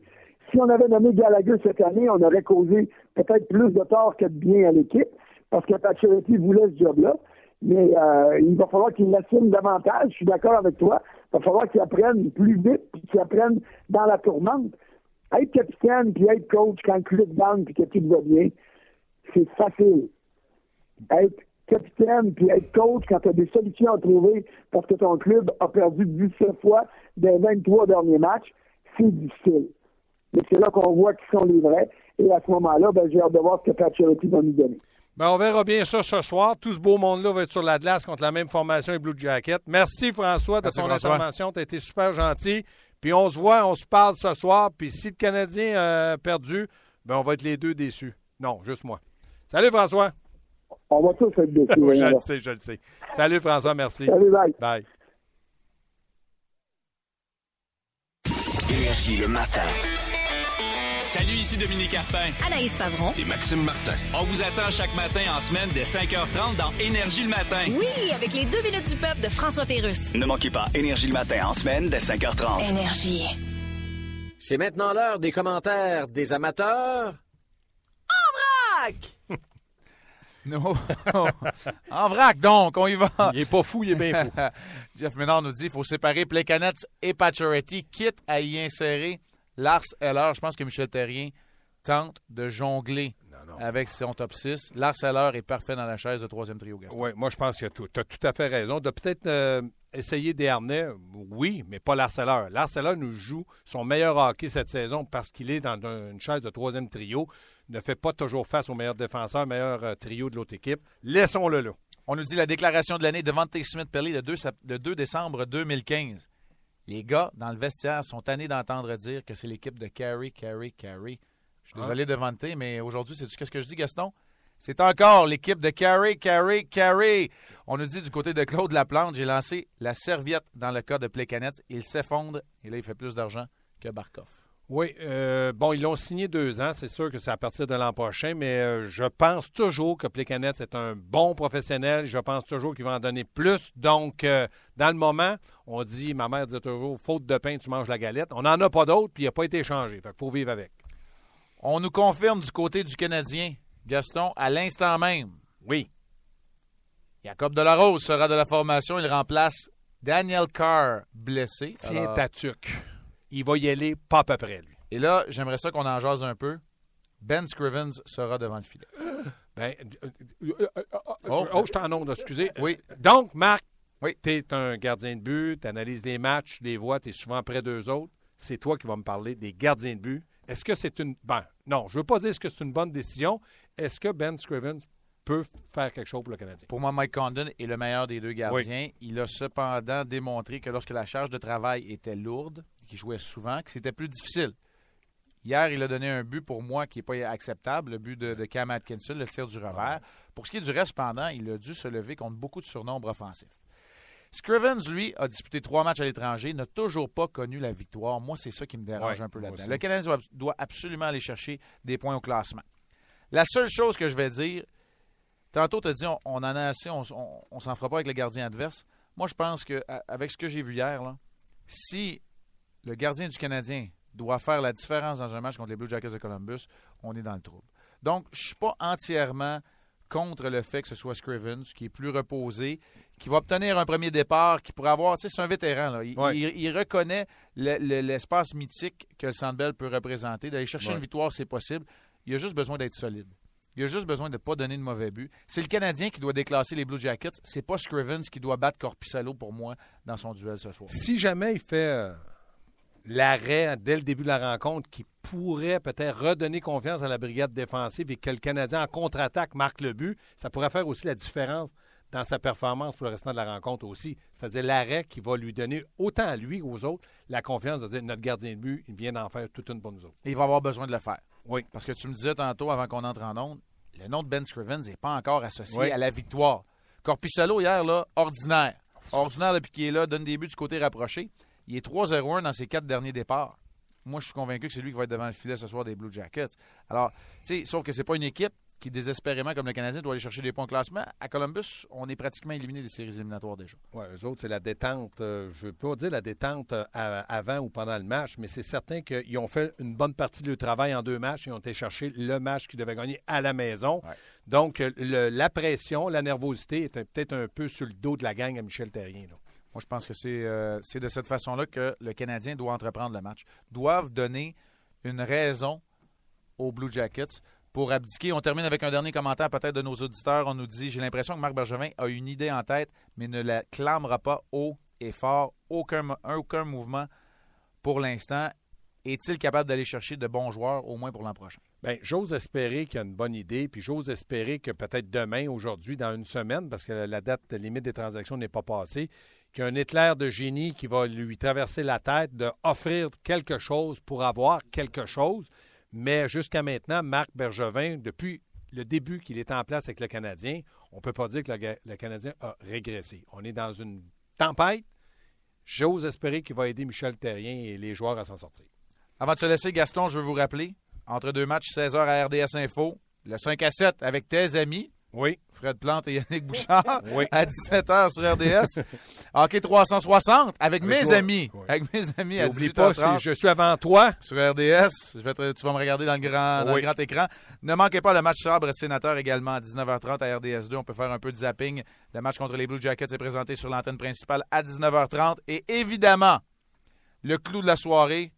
D: Si on avait nommé Gallagher cette année, on aurait causé peut-être plus de tort que de bien à l'équipe, parce que Pacioretty voulait ce job-là. Mais euh, il va falloir qu'il l'assume davantage. Je suis d'accord avec toi. Il va falloir qu'il apprenne plus vite, puis qu'il apprenne dans la tourmente. Être capitaine, puis être coach quand le club down, puis que tout va bien, c'est facile. Être capitaine, puis être coach quand tu as des solutions à trouver parce que ton club a perdu 17 fois des 23 derniers matchs, c'est difficile. Mais c'est là qu'on voit qu'ils sont les vrais. Et à ce moment-là, ben, j'ai hâte de voir ce que Patrick va nous donner.
A: Ben, on verra bien ça ce soir. Tout ce beau monde-là va être sur la glace contre la même formation et Blue Jacket. Merci François de ton intervention. Tu as été super gentil. Puis on se voit, on se parle ce soir. Puis si le Canadien a perdu, ben on va être les deux déçus. Non, juste moi. Salut François.
D: On va tous être déçus.
A: je le sais, je le sais. Salut François, merci.
D: Salut, bye.
A: Bye.
F: le matin.
G: Salut, ici Dominique Carpin.
H: Anaïs Favron.
F: Et Maxime Martin.
G: On vous attend chaque matin en semaine dès 5h30 dans Énergie le matin.
H: Oui, avec les deux minutes du peuple de François Pérusse.
F: Ne manquez pas Énergie le matin en semaine dès 5h30.
H: Énergie.
I: C'est maintenant l'heure des commentaires des amateurs. En vrac!
B: non. en vrac, donc, on y va.
A: Il est pas fou, il est bien fou.
B: Jeff Ménard nous dit qu'il faut séparer Plekanec et Pacioretty, quitte à y insérer Lars Heller, je pense que Michel Terrien tente de jongler avec son top 6. Lars Heller est parfait dans la chaise de troisième trio,
A: Oui, moi, je pense que tu as tout à fait raison. De peut-être euh, essayer Dernay, oui, mais pas Lars Heller. Lars Heller nous joue son meilleur hockey cette saison parce qu'il est dans une chaise de troisième trio. Ne fait pas toujours face au meilleur défenseur, meilleur euh, trio de l'autre équipe. Laissons-le là.
B: On nous dit la déclaration de l'année de Vante Smith-Pelly le 2, le 2 décembre 2015. Les gars dans le vestiaire sont tannés d'entendre dire que c'est l'équipe de Carey, Carey, Carey. Je suis désolé de vanter, mais aujourd'hui, c'est tu qu'est-ce que je dis, Gaston? C'est encore l'équipe de Carey, Carey, Carey. On nous dit du côté de Claude Laplante, j'ai lancé la serviette dans le cas de Plekanec. Il s'effondre et là, il fait plus d'argent que Barkov.
A: Oui, euh, bon, ils l'ont signé deux ans. C'est sûr que c'est à partir de l'an prochain, mais euh, je pense toujours que Plekanec est un bon professionnel. Je pense toujours qu'il va en donner plus. Donc, euh, dans le moment, on dit, ma mère dit toujours, faute de pain, tu manges la galette. On n'en a pas d'autre, puis il n'a pas été échangé. Fait qu'il faut vivre avec.
B: On nous confirme du côté du Canadien, Gaston, à l'instant même.
A: Oui.
B: Jacob Delarose sera de la formation. Il remplace Daniel Carr, blessé.
A: Tiens, Tatuc il va y aller pas à peu près, lui.
B: Et là, j'aimerais ça qu'on en jase un peu. Ben Scrivens sera devant le filet.
A: Ben, euh, euh, euh, oh, oh, je t'en onde, excusez.
B: Oui.
A: Donc, Marc,
B: oui.
A: tu es un gardien de but, tu analyses des matchs, tu les vois, tu es souvent près d'eux autres. C'est toi qui vas me parler des gardiens de but. Est-ce que c'est une. Ben, non, je veux pas dire est-ce que c'est une bonne décision. Est-ce que Ben Scrivens peut faire quelque chose pour le Canadien.
B: Pour moi, Mike Condon est le meilleur des deux gardiens. Il a cependant démontré que lorsque la charge de travail était lourde, qu'il jouait souvent, que c'était plus difficile. Hier, il a donné un but pour moi qui n'est pas acceptable, le but de, de, Cam Atkinson, le tir du revers. Pour ce qui est du reste, cependant, il a dû se lever contre beaucoup de surnombres offensifs. Scrivens, lui, a disputé trois matchs à l'étranger, n'a toujours pas connu la victoire. Moi, c'est ça qui me dérange
A: Ouais,
B: un peu là-dedans. Le Canadien doit, doit absolument aller chercher des points au classement. La seule chose que je vais dire, tantôt, tu as dit on, on en a assez, on, on, on s'en fera pas avec le gardien adverse. Moi, je pense qu'avec ce que j'ai vu hier, là, si le gardien du Canadien doit faire la différence dans un match contre les Blue Jackets de Columbus, on est dans le trouble. Donc, je ne suis pas entièrement contre le fait que ce soit Scrivens, qui est plus reposé, qui va obtenir un premier départ, qui pourrait avoir, tu sais, c'est un vétéran, là. Il,
A: Ouais.
B: il- il reconnaît le- le- l'espace mythique que le Sandbell peut représenter. D'aller chercher
A: Ouais.
B: une victoire, c'est possible. Il a juste besoin d'être solide. Il a juste besoin de ne pas donner de mauvais but. C'est le Canadien qui doit déclasser les Blue Jackets. C'est pas Scrivens qui doit battre Corpissalo pour moi dans son duel ce soir.
A: Si jamais il fait euh, l'arrêt dès le début de la rencontre qui pourrait peut-être redonner confiance à la brigade défensive et que le Canadien en contre-attaque marque le but, ça pourrait faire aussi la différence dans sa performance pour le restant de la rencontre aussi. C'est-à-dire l'arrêt qui va lui donner autant à lui qu'aux autres la confiance de dire notre gardien de but, il vient d'en faire toute une pour nous autres.
B: Et il va avoir besoin de le faire.
A: Oui.
B: Parce que tu me disais tantôt, avant qu'on entre en onde, le nom de Ben Scrivens n'est pas encore associé
A: Oui.
B: à la victoire. Corpissalo, hier, là, ordinaire. Ordinaire depuis qu'il est là, donne des buts du côté rapproché. Il est 3-0-1 dans ses quatre derniers départs. Moi, je suis convaincu que c'est lui qui va être devant le filet ce soir des Blue Jackets. Alors, tu sais, sauf que c'est pas une équipe qui, désespérément, comme le Canadien, doit aller chercher des points au classement. À Columbus, on est pratiquement éliminé des séries éliminatoires déjà.
A: Oui, eux autres, c'est la détente. euh, je ne veux pas dire la détente euh, avant ou pendant le match, mais c'est certain qu'ils ont fait une bonne partie de leur travail en deux matchs. Ils ont été chercher le match qu'ils devaient gagner à la maison.
B: Ouais.
A: Donc, euh, le- la pression, la nervosité est peut-être un peu sur le dos de la gang à Michel Terrien. là.
B: Moi, je pense que c'est euh, c'est de cette façon-là que le Canadien doit entreprendre le match. Doivent donner une raison aux Blue Jackets pour abdiquer. On termine avec un dernier commentaire peut-être de nos auditeurs. On nous dit J'ai l'impression que Marc Bergevin a une idée en tête, mais ne la clamera pas haut et fort. Aucun, mo- aucun mouvement pour l'instant. Est-il capable d'aller chercher de bons joueurs, au moins pour l'an prochain?
A: Bien, j'ose espérer qu'il y a une bonne idée, puis j'ose espérer que peut-être demain, aujourd'hui, dans une semaine, parce que la date limite des transactions n'est pas passée, qu'il y a un éclair de génie qui va lui traverser la tête d'offrir quelque chose pour avoir quelque chose. Mais jusqu'à maintenant, Marc Bergevin, depuis le début qu'il est en place avec le Canadien, on ne peut pas dire que le, Canadien a régressé. On est dans une tempête. J'ose espérer qu'il va aider Michel Terrien et les joueurs à s'en sortir.
B: Avant de se laisser, Gaston, je veux vous rappeler, entre deux matchs, 16h à RDS Info, le 5 à 7 avec tes amis,
A: Oui,
B: Fred Plante et Yannick Bouchard,
A: Oui.
B: à 17h sur RDS. Hockey 360 avec mes
A: toi.
B: amis.
A: Oui.
B: Avec mes amis à
A: n'oublie pas,
B: 18h30
A: si je suis avant toi,
B: sur RDS. Je vais te- tu vas me regarder dans le, grand, dans
A: Oui.
B: le grand écran. Ne manquez pas le match sabre sénateur également à 19h30 à RDS2. On peut faire un peu de zapping. Le match contre les Blue Jackets est présenté sur l'antenne principale à 19h30. Et évidemment, le clou de la soirée,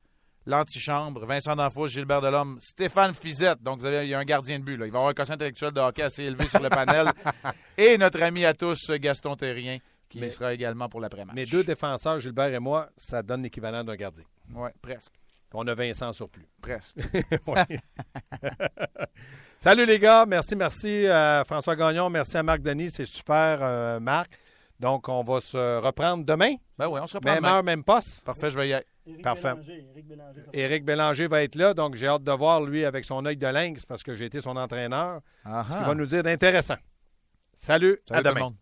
B: l'antichambre, Vincent D'Anfos, Gilbert Delhomme, Stéphane Fizette. Donc, vous avez, il y a un gardien de but. là. Il va avoir un quotient intellectuel de hockey assez élevé sur le panel. Et notre ami à tous, Gaston Terrien, qui
A: Mais-
B: sera également pour l'après-match.
A: mes deux défenseurs, Gilbert et moi, ça donne l'équivalent d'un gardien.
B: Oui, presque.
A: On a Vincent sur plus.
B: Presque.
A: Oui. Salut les gars, merci, merci à François Gagnon, merci à Marc Denis, c'est super euh, Marc. Donc on va se reprendre demain,
B: Ben oui, on se reprend
A: même
B: demain.
A: heure, même poste.
B: Parfait, je vais y aller.
J: Éric
A: Parfait.
J: Bélanger, Éric Bélanger, ça
A: Éric Bélanger va être là, donc j'ai hâte de voir lui avec son œil de lynx parce que j'ai été son entraîneur, ce qu'il va nous dire d'intéressant. Salut,
B: Salut
A: à
B: tout le
A: demain.
B: monde.